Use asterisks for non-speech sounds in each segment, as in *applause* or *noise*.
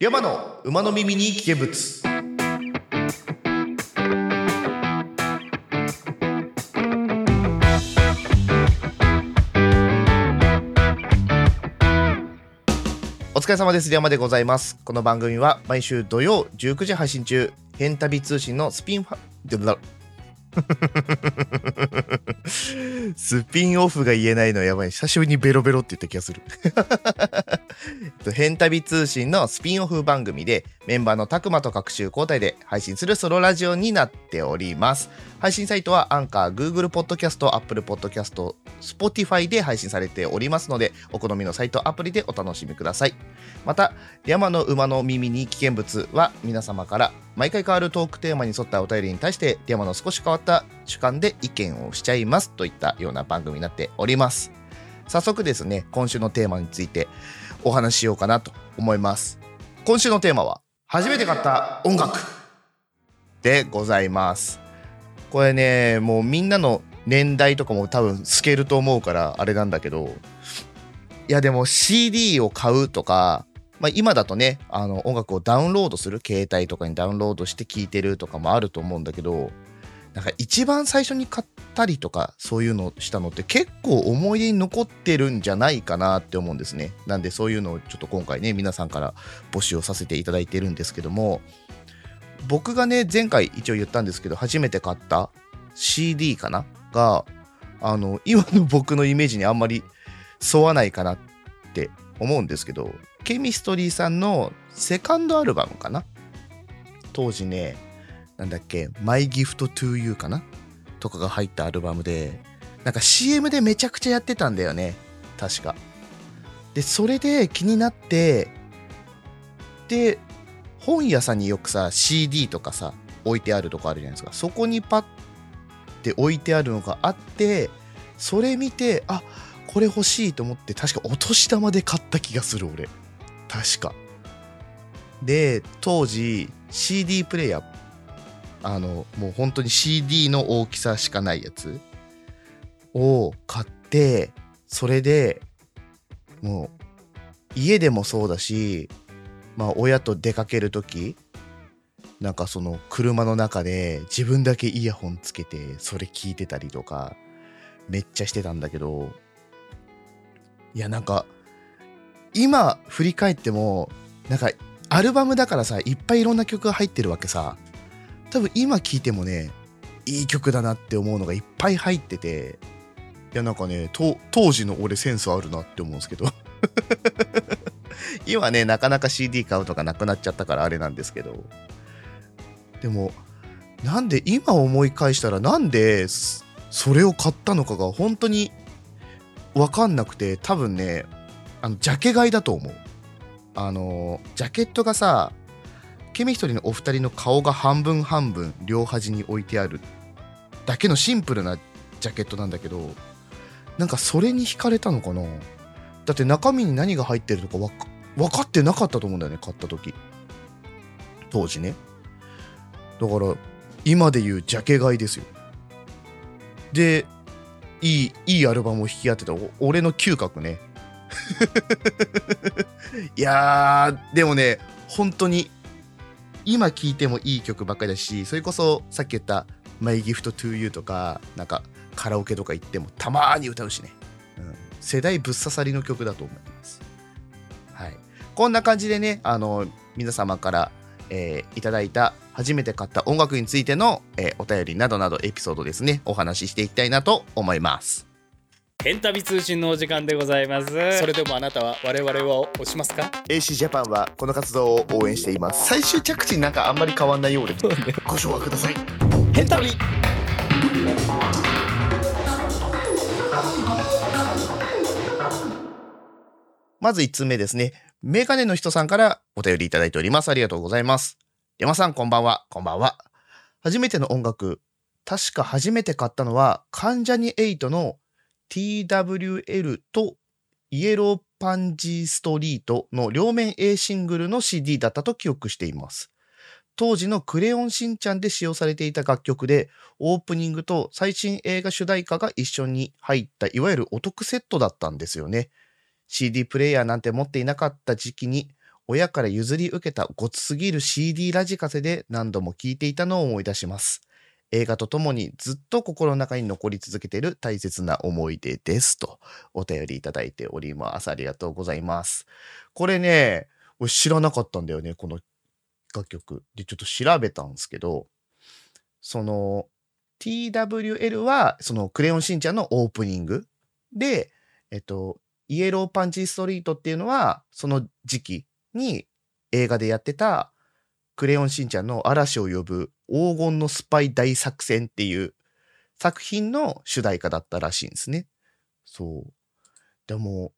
山の馬の耳に危険物お疲れ様です。山でございます。この番組は毎週土曜19時配信中、変旅通信のスピンファ、で *laughs* だスピンオフが言えないのやばい。久しぶりにベロベロって言った気がする。変旅通信のスピンオフ番組でメンバーのたくまと各週交代で配信するソロラジオになっております。配信サイトはアンカー、Google Podcast、Apple Podcast、Spotify で配信されておりますので、お好みのサイト、アプリでお楽しみください。また、山の馬の耳に危険物は皆様から毎回変わるトークテーマに沿ったお便りに対して、山の少し変わった主観で意見をしちゃいますといったような番組になっております。早速ですね、今週のテーマについてお話ししようかなと思います。今週のテーマは、初めて買った音楽でございます。これね、もうみんなの年代とかも多分透けると思うからあれなんだけど、いやでも CD を買うとか、まあ、今だとねあの音楽をダウンロードする携帯とかにダウンロードして聴いてるとかもあると思うんだけどなんか一番最初に買ったりとかそういうのをしたのって結構思い出に残ってるんじゃないかなって思うんですね。なんでそういうのをちょっと今回ね皆さんから募集をさせていただいてるんですけども僕がね前回一応言ったんですけど初めて買った CD かな？があの今の僕のイメージにあんまり沿わないかなって思うんですけどケミストリーさんのセカンドアルバムかな？当時ねなんだっけ「My Gift to You」かな？とかが入ったアルバムでなんか CM でめちゃくちゃやってたんだよね。確か。でそれで気になってで本屋さんによくさ CD とかさ置いてあるとこあるじゃないですか。そこにパッて置いてあるのがあってそれ見てあこれ欲しいと思って確かお年玉で買った気がする俺。確か。で当時 CD プレイヤーあのもう本当に CD の大きさしかないやつを買ってそれでもう家でもそうだしまあ親と出かける時なんかその車の中で自分だけイヤホンつけてそれ聞いてたりとかめっちゃしてたんだけどいやなんか今振り返ってもなんかアルバムだからさいっぱいいろんな曲が入ってるわけさ。多分今聴いてもねいい曲だなって思うのがいっぱい入ってていやなんかね当時の俺センスあるなって思うんですけど。*laughs* 今ねなかなか CD 買うとかなくなっちゃったからあれなんですけど。でもなんで今思い返したらなんでそそれを買ったのかが本当に分かんなくて多分ねあのジャケ買いだと思う。あのジャケットがさケミ一人のお二人の顔が半分半分両端に置いてあるだけのシンプルなジャケットなんだけどなんかそれに惹かれたのかな？だって中身に何が入ってるとか分かってなかったと思うんだよね買った時。当時ね。だから今で言うジャケ買いですよ。でいいいいアルバムを引き当てた俺の嗅覚ね。*laughs* いやーでもね本当に今聴いてもいい曲ばっかりだしそれこそさっき言った「My Gift to You」とかなんかカラオケとか行ってもたまーに歌うしね、うん、世代ぶっ刺さりの曲だと思います。はい。こんな感じでねあの皆様から、えーいただいた初めて買った音楽についての、えーお便りなどなどエピソードですねお話ししていきたいなと思います。ヘンタビ通信のお時間でございます。それでもあなたは我々を押しますか？AC ジャパンはこの活動を応援しています。最終着地なんかあんまり変わんないようで。ご紹介ください。ヘンタビまず1つ目ですね。メガネの人さんからお便りいただいております。ありがとうございます。山さんこんばんは。こんばんは。初めての音楽。確か初めて買ったのは関ジャニ∞の TWL とイエローパンジーストリートの両面 A シングルの CD だったと記憶しています。当時のクレヨンしんちゃんで使用されていた楽曲で、オープニングと最新映画主題歌が一緒に入ったいわゆるお得セットだったんですよね。CD プレイヤーなんて持っていなかった時期に親から譲り受けたごつすぎる CD ラジカセで何度も聴いていたのを思い出します。映画とともにずっと心の中に残り続けている大切な思い出です。とお便りいただいております。ありがとうございます。これね、知らなかったんだよね、この楽曲。で、ちょっと調べたんですけど、その TWL はそのクレヨンしんちゃんのオープニングで、えっと、イエローパンチストリートっていうのは、その時期に映画でやってたクレヨンしんちゃんの嵐を呼ぶ黄金のスパイ大作戦っていう作品の主題歌だったらしいんですね。そう。でも、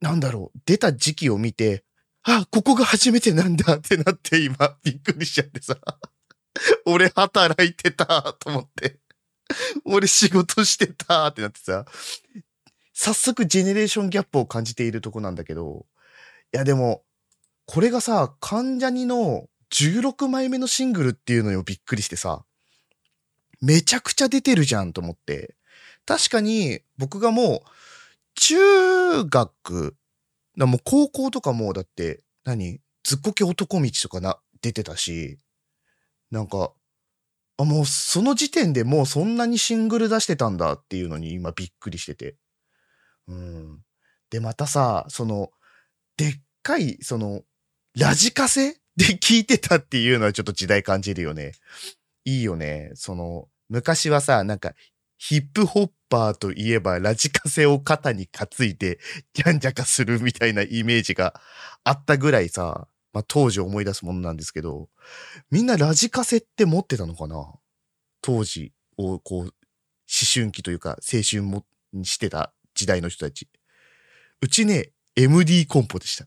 なんだろう、出た時期を見て、あ、ここが初めてなんだってなって今、びっくりしちゃってさ。*laughs* 俺働いてたと思って。俺仕事してたってなってさ。早速ジェネレーションギャップを感じているとこなんだけど、いやでも、これがさ、関ジャニの16枚目のシングルっていうのよびっくりしてさ、めちゃくちゃ出てるじゃんと思って。確かに僕がもう、中学、だもう高校とかもだって、何ずっこけ男道とかな、出てたし、なんか、あ、もうその時点でもうそんなにシングル出してたんだっていうのに今びっくりしてて。うん。で、またさ、その、でっかい、その、ラジカセで聞いてたっていうのはちょっと時代感じるよね。いいよね。その、昔はさ、なんか、ヒップホッパーといえばラジカセを肩に担いで、じゃんじゃかするみたいなイメージがあったぐらいさ、まあ当時思い出すものなんですけど、みんなラジカセって持ってたのかな？当時をこう、思春期というか青春もしてた時代の人たち。うちね、MD コンポでした。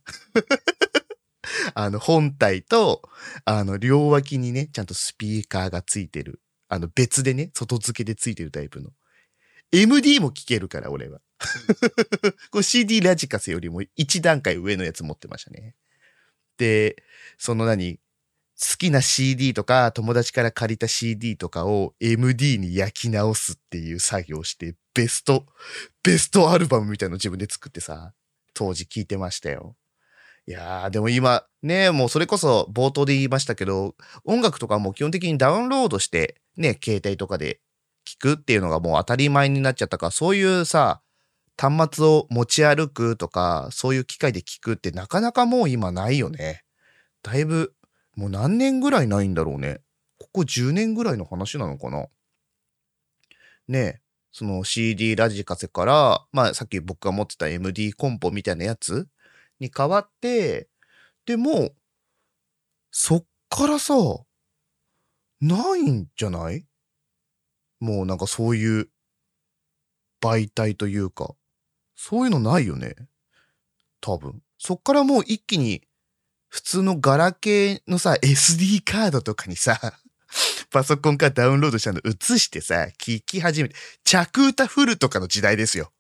あの、本体と、あの、両脇にね、ちゃんとスピーカーがついてる。あの、別でね、外付けでついてるタイプの。MD も聴けるから、俺は。*laughs* これ CD ラジカセよりも一段階上のやつ持ってましたね。で、その何好きな CD とか友達から借りた CD とかを MD に焼き直すっていう作業して、ベスト、ベストアルバムみたいなの自分で作ってさ、当時聞いてましたよ。いやー、でも今、ね、もうそれこそ冒頭で言いましたけど、音楽とかも基本的にダウンロードして、ね、携帯とかで聞くっていうのがもう当たり前になっちゃったから、そういうさ、端末を持ち歩くとか、そういう機械で聞くってなかなかもう今ないよね。だいぶ、もう何年ぐらいないんだろうね。ここ10年ぐらいの話なのかな。ねえ、その CD ラジカセから、まあさっき僕が持ってた MD コンポみたいなやつに変わって、でも、そっからさ、ないんじゃない？もうなんかそういう媒体というか、そういうのないよね？多分。そっからもう一気に普通のガラケーのさ、SD カードとかにさ、*laughs* パソコンからダウンロードしたの移してさ、聞き始めて、着歌フルとかの時代ですよ。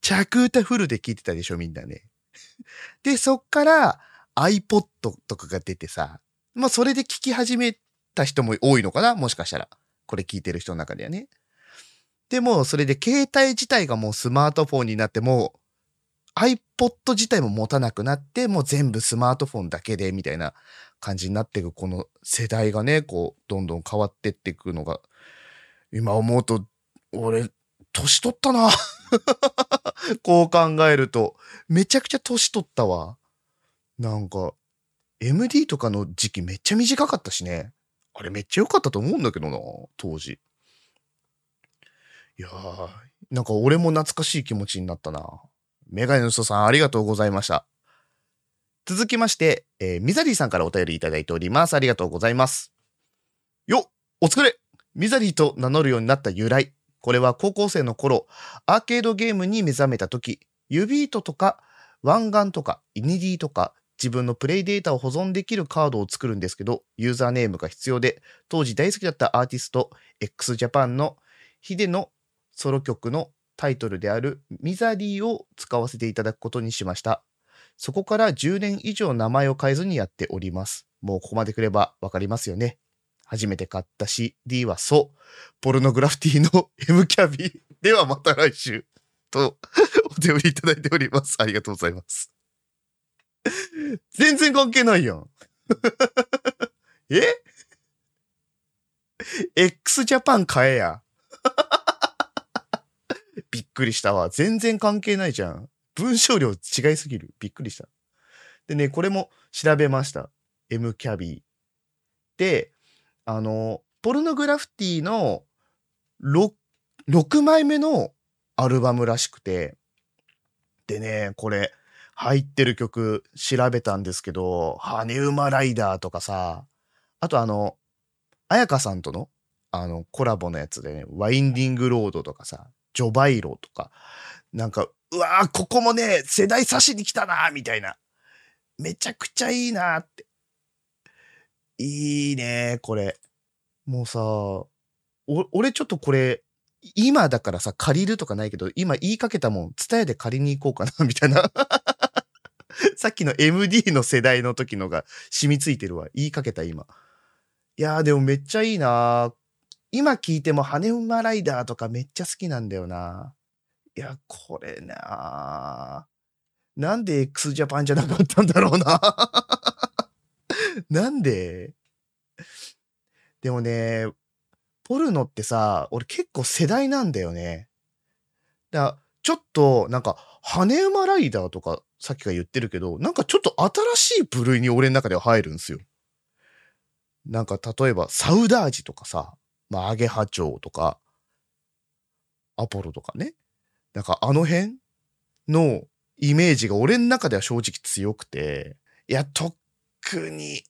着歌フルで聞いてたでしょ、みんなね。*laughs* で、そっから iPod とかが出てさ、まあそれで聞き始めた人も多いのかなもしかしたら。これ聞いてる人の中ではね。でも、それで携帯自体がもうスマートフォンになって、もう iPod 自体も持たなくなって、もう全部スマートフォンだけで、みたいな感じになっていく、この世代がね、こう、どんどん変わってっていくのが、今思うと、俺、年取ったな。*laughs* こう考えると、めちゃくちゃ年取ったわ。なんか、MD とかの時期めっちゃ短かったしね。あれめっちゃ良かったと思うんだけどな、当時。いやー、なんか俺も懐かしい気持ちになったな。メガネの人さんありがとうございました。続きまして、えーミザリーさんからお便りいただいております。ありがとうございます。よっお疲れミザリーと名乗るようになった由来。これは高校生の頃、アーケードゲームに目覚めた時、ユビートとか、湾岸とか、イニディとか、自分のプレイデータを保存できるカードを作るんですけど、ユーザーネームが必要で、当時大好きだったアーティスト、x ジャパンのヒデのソロ曲のタイトルであるミザリーを使わせていただくことにしました。そこから10年以上名前を変えずにやっております。もうここまで来ればわかりますよね。初めて買った CD はそう、ポルノグラフィティの *laughs* M キャビではまた来週と *laughs* お手売りいただいております。ありがとうございます。全然関係ないやん。*laughs* え ?x ジャパン買えや。びっくりしたわ。全然関係ないじゃん。文章量違いすぎる。びっくりした。でね、これも調べました。M キャビー。で、あの、ポルノグラフィティの 6, 6枚目のアルバムらしくて、でね、これ、入ってる曲調べたんですけど、羽馬ライダーとかさ、あとあの、彩香さんとの、あの、コラボのやつでね、ワインディングロードとかさ、ジョバイロとか、なんか、うわーここもね、世代差しに来たなみたいな。めちゃくちゃいいなって。いいねこれ。もうさ、お俺ちょっとこれ、今だからさ、借りるとかないけど、今言いかけたもん、ツタヤで借りに行こうかな、みたいな。*laughs* さっきの MD の世代の時のが染みついてるわ。言いかけた、今。いやー、でもめっちゃいいな今聞いても、羽馬ライダーとかめっちゃ好きなんだよな。いや、これななんで x ジャパンじゃなかったんだろうな。*laughs* なんで？でもね、ポルノってさ、俺結構世代なんだよね。だちょっと、なんか、羽馬ライダーとか、さっきから言ってるけど、なんかちょっと新しい部類に俺の中では入るんですよ。なんか、例えば、サウダージとかさ、まあ、アゲハチョウとか、アポロとかね。なんか、あの辺のイメージが俺の中では正直強くて、いや、特に、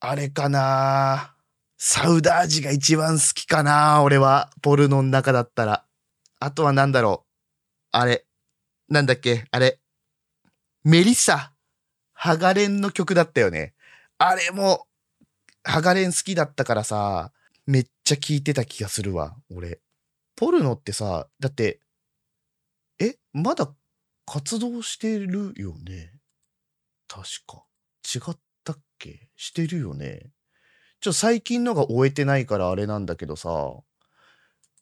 あれかなサウダージが一番好きかな俺は。ポルノの中だったら。あとはなんだろう。あれ。なんだっけあれ。メリッサ。ハガレンの曲だったよね。あれも、ハガレン好きだったからさ、めっちゃ聴いてた気がするわ、俺。ポルノってさ、だって、え、まだ活動してるよね確か。違っけ？してるよねちょ、最近のが終えてないからあれなんだけどさ、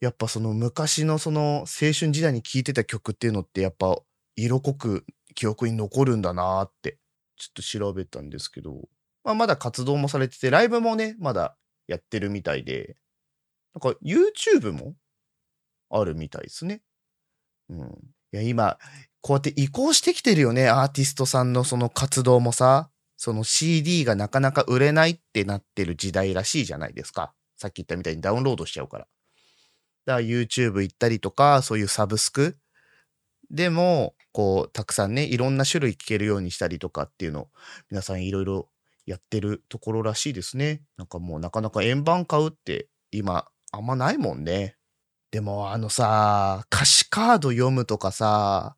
やっぱその昔のその青春時代に聴いてた曲っていうのってやっぱ色濃く記憶に残るんだなーって、ちょっと調べたんですけど、まあまだ活動もされてて、ライブもね、まだやってるみたいで、なんか YouTube もあるみたいですね。うん。いや、今、こうやって移行してきてるよね、アーティストさんのその活動もさ。その CD がなかなか売れないってなってる時代らしいじゃないですか。さっき言ったみたいにダウンロードしちゃうから。だから YouTube 行ったりとか、そういうサブスクでも、こう、たくさんね、いろんな種類聞けるようにしたりとかっていうのを、皆さんいろいろやってるところらしいですね。なんかもうなかなか円盤買うって今、あんまないもんね。でもあのさ、歌詞カード読むとかさ、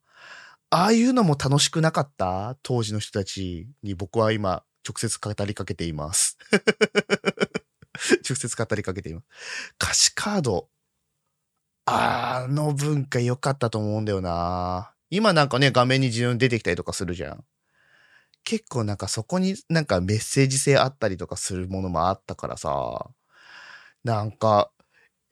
ああいうのも楽しくなかった？当時の人たちに僕は今、直接語りかけています。*laughs* 直接語りかけています。歌詞カード。あの文化良かったと思うんだよな。今なんかね、画面に自分出てきたりとかするじゃん。結構なんかそこになんかメッセージ性あったりとかするものもあったからさ。なんか、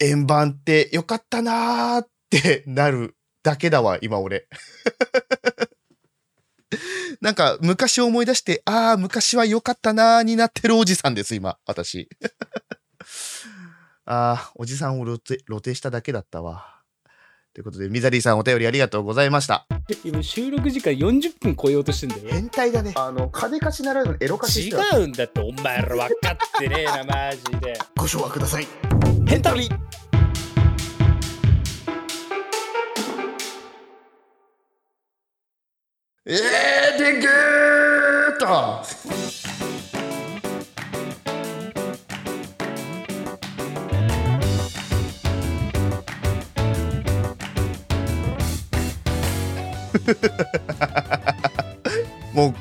円盤って良かったなーってなるだけだわ、今俺。*laughs* なんか昔思い出して、ああ、昔は良かったなーになってるおじさんです、今、私。*laughs* ああ、おじさんを露呈露呈しただけだったわ。ということで、ミザリーさんお便りありがとうございました。今収録時間40分超えようとしてんだよ変態だね。あの、金貸しならぬエロ貸し違うんだってお前ら分かってねえなマジでご唱和ください。ヘンえー、でぐーっと。*laughs* も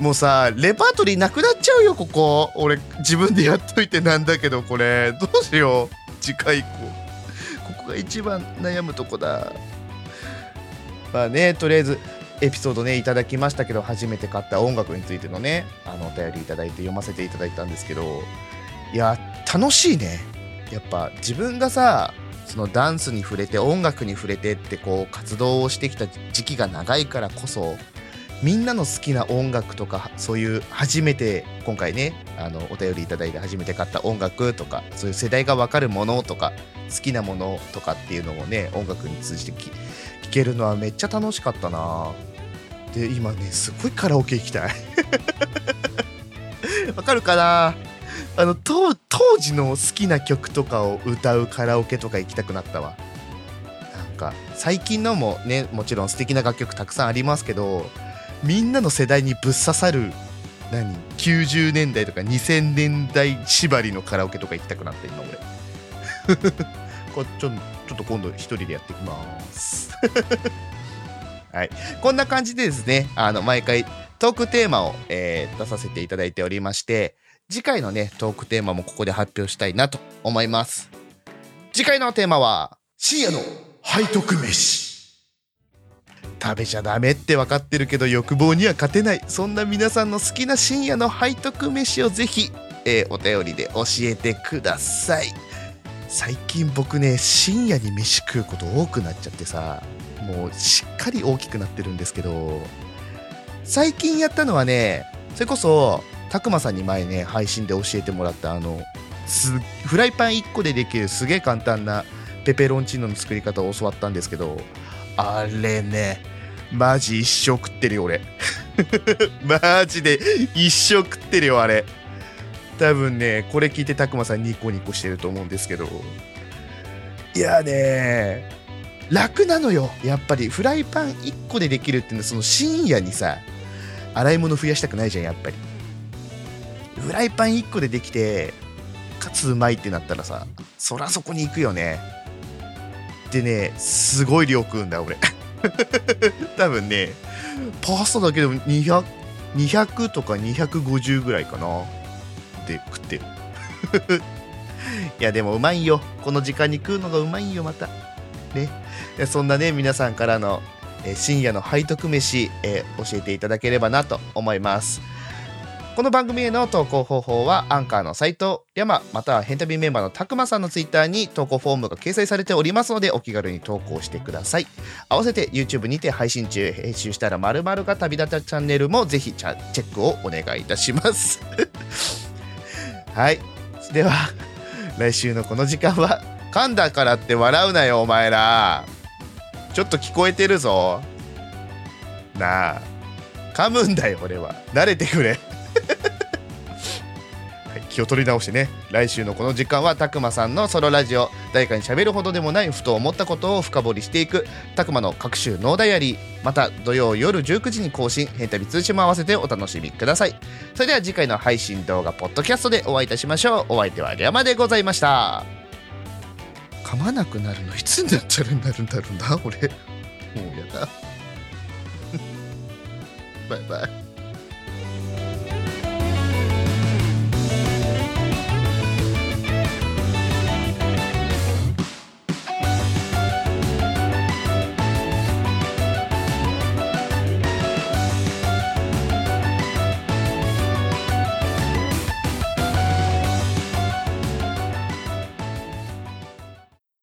う、もうさ、レパートリーなくなっちゃうよ、ここ。俺、自分でやっといてなんだけど、これ。どうしよう。次回以降。ここが一番悩むとこだ。まあね、とりあえず、エピソードね、いただきましたけど、初めて買った音楽についてのね、あの、お便りいただいて読ませていただいたんですけど、いや、楽しいね。やっぱ、自分がさ、そのダンスに触れて、音楽に触れてって、こう、活動をしてきた時期が長いからこそ、みんなの好きな音楽とかそういう初めて今回ねあのお便りいただいて初めて買った音楽とかそういう世代が分かるものとか好きなものとかっていうのをね音楽に通じて聞聞けるのはめっちゃ楽しかったな。で今ねすごいカラオケ行きたい。*laughs* わかるかな？あの当当時の好きな曲とかを歌うカラオケとか行きたくなったわ。なんか最近のもねもちろん素敵な楽曲たくさんありますけどみんなの世代にぶっ刺さる何？90年代とか2000年代縛りのカラオケとか行きたくなって今俺。*laughs* こちょちょっと今度一人でやっていきます。*laughs* はい。こんな感じでですねあの毎回トークテーマを、えー出させていただいておりまして次回のねトークテーマもここで発表したいなと思います。次回のテーマは深夜の背徳飯。食べちゃダメって分かってるけど欲望には勝てない。そんな皆さんの好きな深夜の背徳飯をぜひ、えーお便りで教えてください。最近僕ね深夜に飯食うこと多くなっちゃってさもうしっかり大きくなってるんですけど最近やったのはねそれこそたくまさんに前ね配信で教えてもらったあのフライパン1個でできるすげえ簡単なペペロンチーノの作り方を教わったんですけどあれねマジ一生食ってるよ俺。*laughs* マジで一生食ってるよあれ。多分ねこれ聞いてたくまさんニコニコしてると思うんですけど。いやね楽なのよやっぱり。フライパン1個でできるっていうのはその深夜にさ洗い物増やしたくないじゃんやっぱり。フライパン1個でできてかつうまいってなったらさそらそこに行くよね。でねすごい量食うんだ俺。*laughs* 多分ねパスタだけでも 200, 200とか250ぐらいかな。で食ってる。*laughs* いやでもうまいよ。この時間に食うのがうまいよまた。ね。そんなね皆さんからの、深夜の背徳飯、えー教えていただければなと思います。この番組への投稿方法はアンカーの斉藤リャマまたはヘンタビメンバーのたくまさんのツイッターに投稿フォームが掲載されておりますのでお気軽に投稿してください。合わせて YouTube にて配信中編集したら〇〇が旅立ったチャンネルもぜひチェックをお願いいたします。*laughs* はい。では来週のこの時間は噛んだからって笑うなよお前ら。ちょっと聞こえてるぞ。なあ。噛むんだよ俺は。慣れてくれ。気を取り直してね。来週のこの時間はたくまさんのソロラジオ。誰かに喋るほどでもないふと思ったことを深掘りしていく。たくまの各種ノーダイアリー。また土曜夜19時に更新。変旅通知も合わせてお楽しみください。それでは次回の配信動画ポッドキャストでお会いいたしましょう。お相手はリャマでございました。噛まなくなるのいつになったらなるんだろうな俺。もうやだ。バイバイ